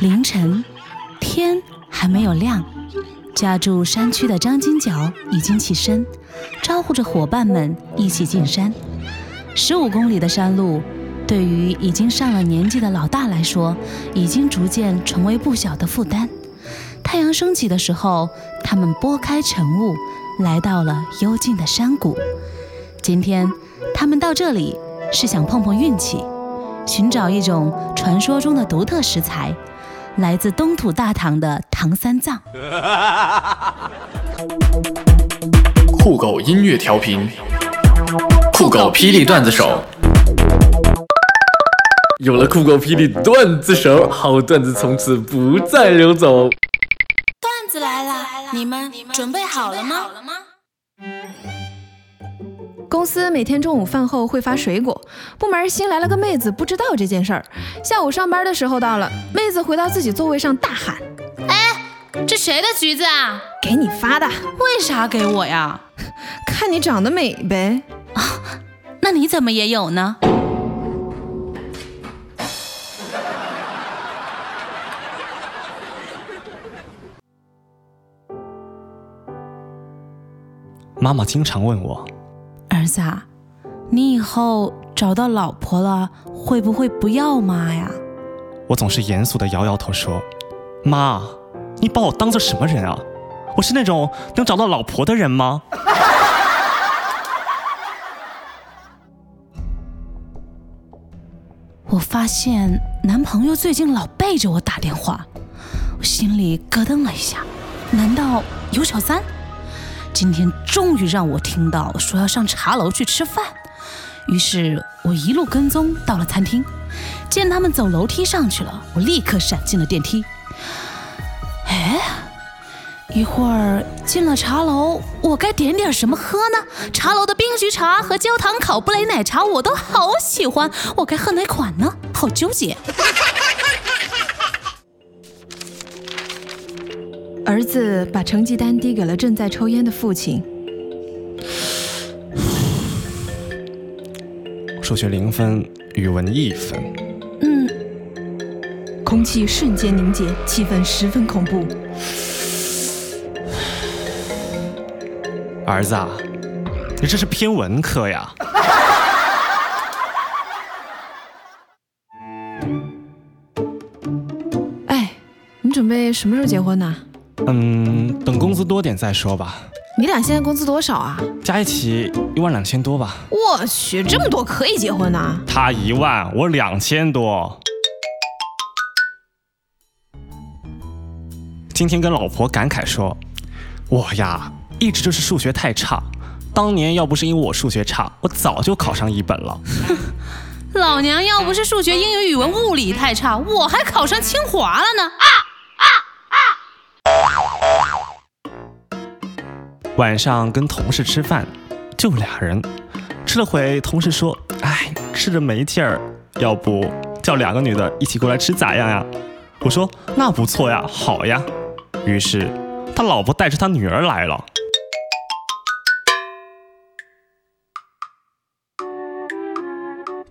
凌晨，天还没有亮，家住山区的张金角已经起身，招呼着伙伴们一起进山。十五公里的山路，对于已经上了年纪的老大来说，已经逐渐成为不小的负担。太阳升起的时候，他们拨开晨雾，来到了幽静的山谷。今天，他们到这里是想碰碰运气，寻找一种传说中的独特食材。来自东土大唐的唐三藏，酷狗音乐调频，酷狗霹雳段子手，有了酷狗霹雳段子手，好段子从此不再流走。段子来了，你们准备好了吗？公司每天中午饭后会发水果，部门新来了个妹子，不知道这件事儿。下午上班的时候到了，妹子回到自己座位上大喊：“哎，这谁的橘子啊？给你发的。为啥给我呀？看你长得美呗。啊，那你怎么也有呢？”妈妈经常问我。儿子，啊，你以后找到老婆了，会不会不要妈呀？我总是严肃的摇摇头说：“妈，你把我当做什么人啊？我是那种能找到老婆的人吗？” 我发现男朋友最近老背着我打电话，我心里咯噔了一下，难道有小三？今天终于让我听到说要上茶楼去吃饭，于是我一路跟踪到了餐厅，见他们走楼梯上去了，我立刻闪进了电梯。哎，一会儿进了茶楼，我该点点什么喝呢？茶楼的冰菊茶和焦糖烤布雷奶茶我都好喜欢，我该喝哪款呢？好纠结。儿子把成绩单递给了正在抽烟的父亲。数学零分，语文一分。嗯。空气瞬间凝结，气氛十分恐怖。儿子，啊你这是偏文科呀？哎，你准备什么时候结婚呢？嗯，等工资多点再说吧。你俩现在工资多少啊？加一起一万两千多吧。我去，这么多可以结婚呢？他一万，我两千多。今天跟老婆感慨说：“我呀，一直就是数学太差。当年要不是因为我数学差，我早就考上一本了。老娘要不是数学、英语、语文、物理太差，我还考上清华了呢。”晚上跟同事吃饭，就俩人，吃了会，同事说：“哎，吃着没劲儿，要不叫两个女的一起过来吃咋样呀？”我说：“那不错呀，好呀。”于是他老婆带着他女儿来了。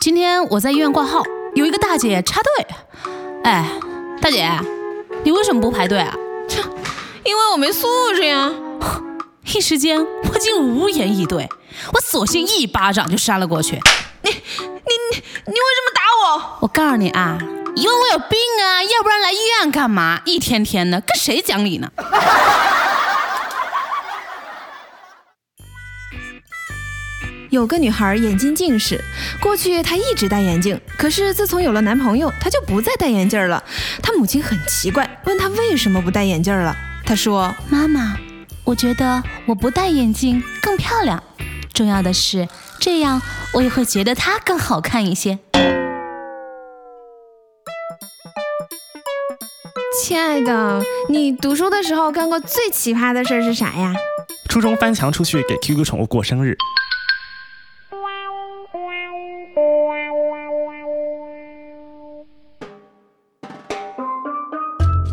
今天我在医院挂号，有一个大姐插队。哎，大姐，你为什么不排队啊？切，因为我没素质呀。一时间，我竟无言以对。我索性一巴掌就扇了过去。你、你、你、你为什么打我？我告诉你啊，因为我有病啊，要不然来医院干嘛？一天天的，跟谁讲理呢？有个女孩眼睛近视，过去她一直戴眼镜，可是自从有了男朋友，她就不再戴眼镜了。她母亲很奇怪，问她为什么不戴眼镜了。她说：“妈妈。”我觉得我不戴眼镜更漂亮，重要的是这样我也会觉得它更好看一些。亲爱的，你读书的时候干过最奇葩的事是啥呀？初中翻墙出去给 QQ 宠物过生日。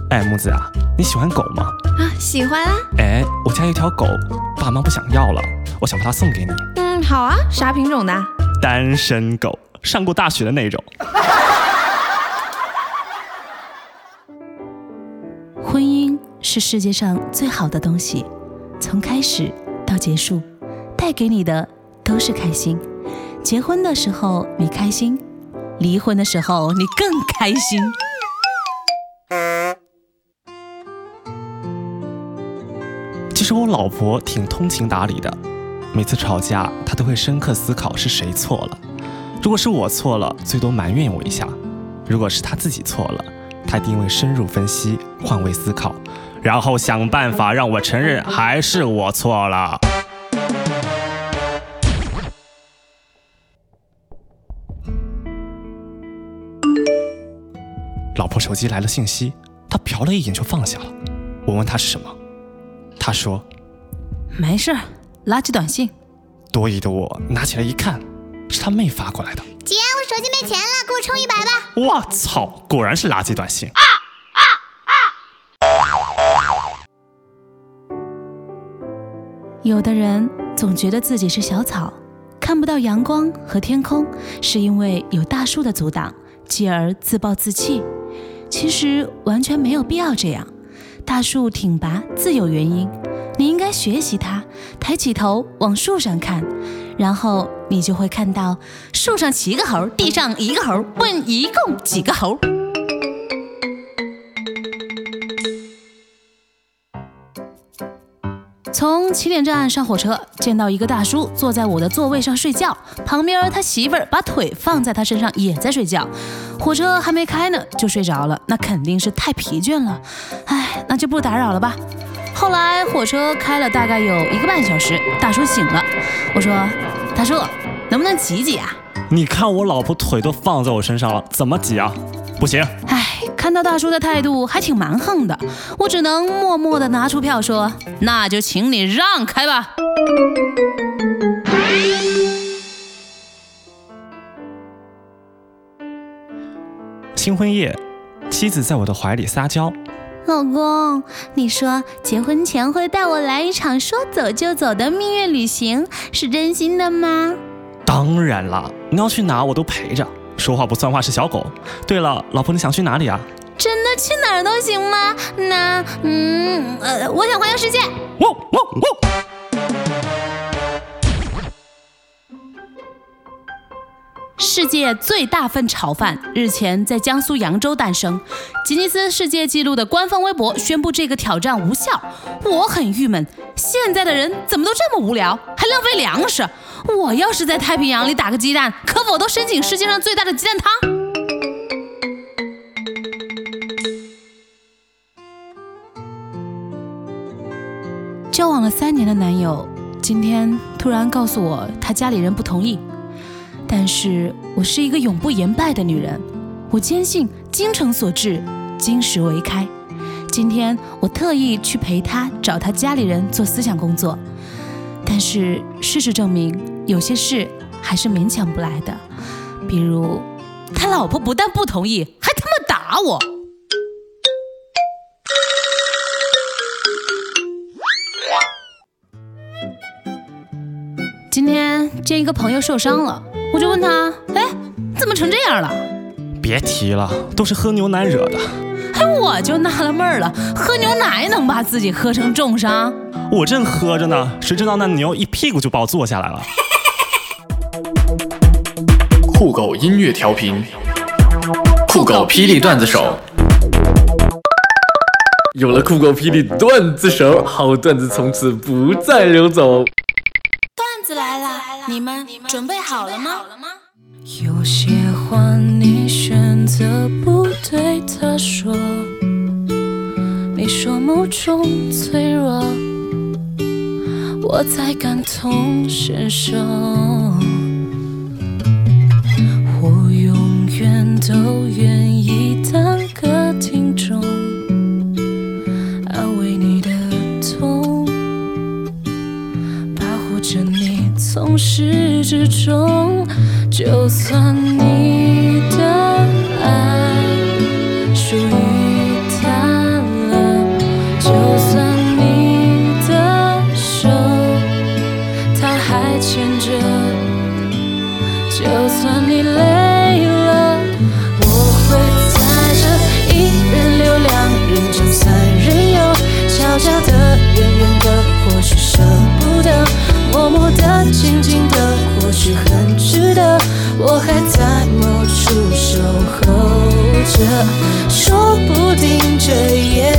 哎，木子啊，你喜欢狗吗？啊，喜欢啊。哎，我家有条狗，爸妈不想要了，我想把它送给你。嗯，好啊，啥品种的？单身狗，上过大学的那种。婚姻是世界上最好的东西，从开始到结束，带给你的都是开心。结婚的时候你开心，离婚的时候你更开心。实我老婆挺通情达理的，每次吵架她都会深刻思考是谁错了。如果是我错了，最多埋怨我一下；如果是她自己错了，她一定会深入分析、换位思考，然后想办法让我承认还是我错了。老婆手机来了信息，她瞟了一眼就放下了。我问她是什么，她说没事儿，垃圾短信。多疑的我拿起来一看，是他妹发过来的。姐，我手机没钱了，给我充一百吧。我操，果然是垃圾短信。啊啊啊有的人总觉得自己是小草，看不到阳光和天空，是因为有大树的阻挡，继而自暴自弃。其实完全没有必要这样，大树挺拔自有原因，你应该学习它，抬起头往树上看，然后你就会看到树上七个猴，地上一个猴，问一共几个猴？从起点站上火车，见到一个大叔坐在我的座位上睡觉，旁边他媳妇儿把腿放在他身上也在睡觉。火车还没开呢就睡着了，那肯定是太疲倦了。唉，那就不打扰了吧。后来火车开了大概有一个半小时，大叔醒了。我说：“大叔，能不能挤挤啊？”你看我老婆腿都放在我身上了，怎么挤啊？不行。唉，看到大叔的态度还挺蛮横的，我只能默默的拿出票说：“那就请你让开吧。”新婚夜，妻子在我的怀里撒娇。老公，你说结婚前会带我来一场说走就走的蜜月旅行，是真心的吗？当然了，你要去哪我都陪着。说话不算话是小狗。对了，老婆你想去哪里啊？去哪儿都行吗？那，嗯，呃，我想环游世界。世界最大份炒饭日前在江苏扬州诞生，吉尼斯世界纪录的官方微博宣布这个挑战无效。我很郁闷，现在的人怎么都这么无聊，还浪费粮食？我要是在太平洋里打个鸡蛋，可否都申请世界上最大的鸡蛋汤？交往了三年的男友，今天突然告诉我他家里人不同意。但是我是一个永不言败的女人，我坚信精诚所至，金石为开。今天我特意去陪他找他家里人做思想工作，但是事实证明，有些事还是勉强不来的。比如，他老婆不但不同意，还他妈打我。见一个朋友受伤了。我就问他，哎，怎么成这样了？别提了，都是喝牛奶惹的。哎，我就纳了闷了，喝牛奶能把自己喝成重伤？我正喝着呢，谁知道那牛一屁股就把我坐下来了。酷狗音乐调频，酷狗霹雳段子手。有了酷狗霹雳段子手，好段子从此不再流走。你们准备好了吗？有些话你选择不对他说，你说某种脆弱，我在感同身受。我永远都愿意当从始至终就算你的爱属于他了就算你的手他还牵着就算你累了我会在这一人留两人疚三人游悄悄的远远的或许舍不得默默的，静静的，或许很值得。我还在某处守候着，说不定这夜。